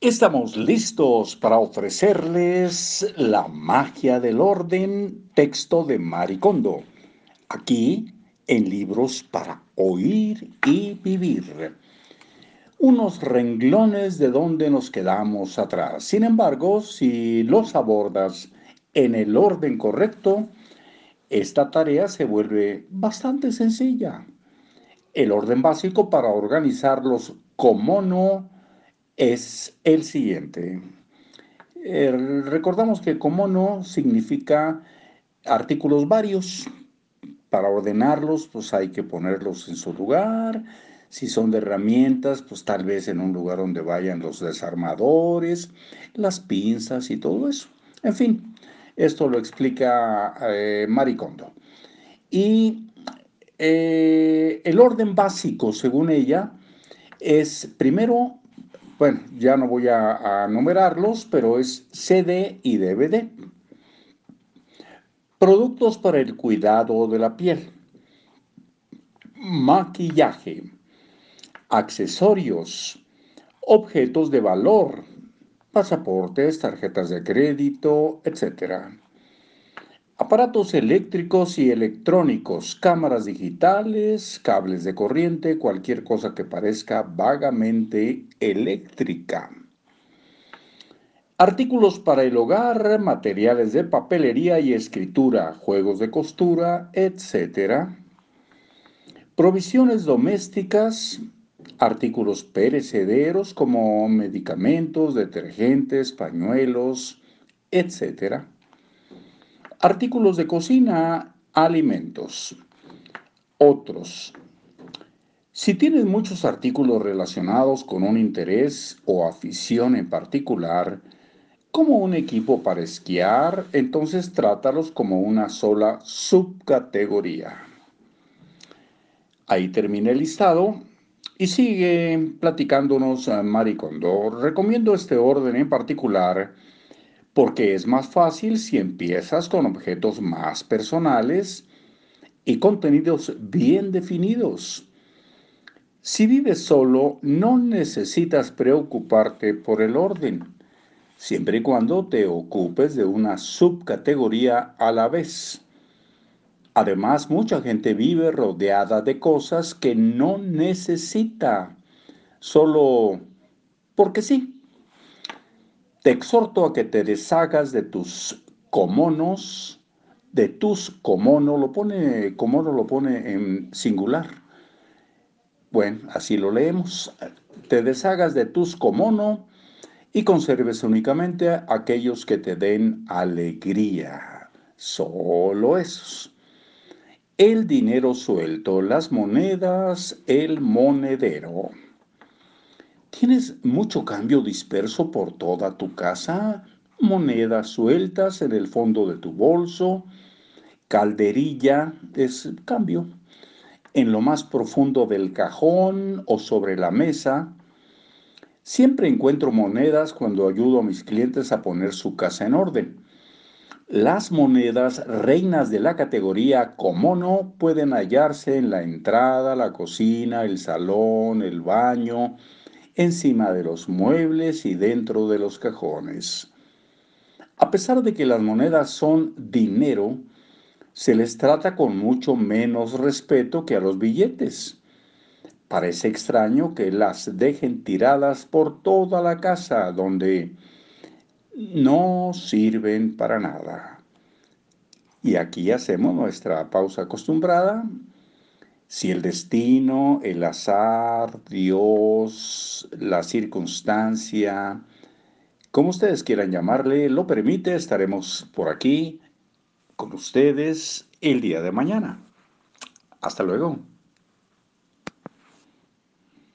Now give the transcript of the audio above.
Estamos listos para ofrecerles la magia del orden, texto de Maricondo, aquí en libros para oír y vivir. Unos renglones de donde nos quedamos atrás. Sin embargo, si los abordas en el orden correcto, esta tarea se vuelve bastante sencilla. El orden básico para organizarlos como no es el siguiente. Eh, recordamos que como no significa artículos varios. Para ordenarlos, pues hay que ponerlos en su lugar. Si son de herramientas, pues tal vez en un lugar donde vayan los desarmadores, las pinzas y todo eso. En fin, esto lo explica eh, Maricondo. Y eh, el orden básico, según ella, es primero bueno, ya no voy a, numerarlos, pero es CD y DVD. Productos para el cuidado de la piel. Maquillaje. Accesorios. Objetos de valor. Pasaportes, tarjetas de crédito, etc aparatos eléctricos y electrónicos, cámaras digitales, cables de corriente, cualquier cosa que parezca vagamente eléctrica. Artículos para el hogar, materiales de papelería y escritura, juegos de costura, etc. Provisiones domésticas, artículos perecederos como medicamentos, detergentes, pañuelos, etc Artículos de cocina, alimentos. Otros. Si tienes muchos artículos relacionados con un interés o afición en particular, como un equipo para esquiar, entonces trátalos como una sola subcategoría. Ahí termina el listado y sigue platicándonos Maricondo. Recomiendo este orden en particular porque es más fácil si empiezas con objetos más personales y contenidos bien definidos. Si vives solo, no necesitas preocuparte por el orden, siempre y cuando te ocupes de una subcategoría a la vez. Además, mucha gente vive rodeada de cosas que no necesita, solo porque sí. Te exhorto a que te deshagas de tus comonos, de tus comono, lo pone, comono lo pone en singular. Bueno, así lo leemos. Te deshagas de tus comono y conserves únicamente aquellos que te den alegría. Solo esos. El dinero suelto, las monedas, el monedero. ¿Tienes mucho cambio disperso por toda tu casa? Monedas sueltas en el fondo de tu bolso, calderilla es cambio, en lo más profundo del cajón o sobre la mesa. Siempre encuentro monedas cuando ayudo a mis clientes a poner su casa en orden. Las monedas reinas de la categoría no pueden hallarse en la entrada, la cocina, el salón, el baño, encima de los muebles y dentro de los cajones. A pesar de que las monedas son dinero, se les trata con mucho menos respeto que a los billetes. Parece extraño que las dejen tiradas por toda la casa donde no sirven para nada. Y aquí hacemos nuestra pausa acostumbrada si el destino, el azar, Dios, la circunstancia, como ustedes quieran llamarle, lo permite, estaremos por aquí con ustedes el día de mañana. Hasta luego.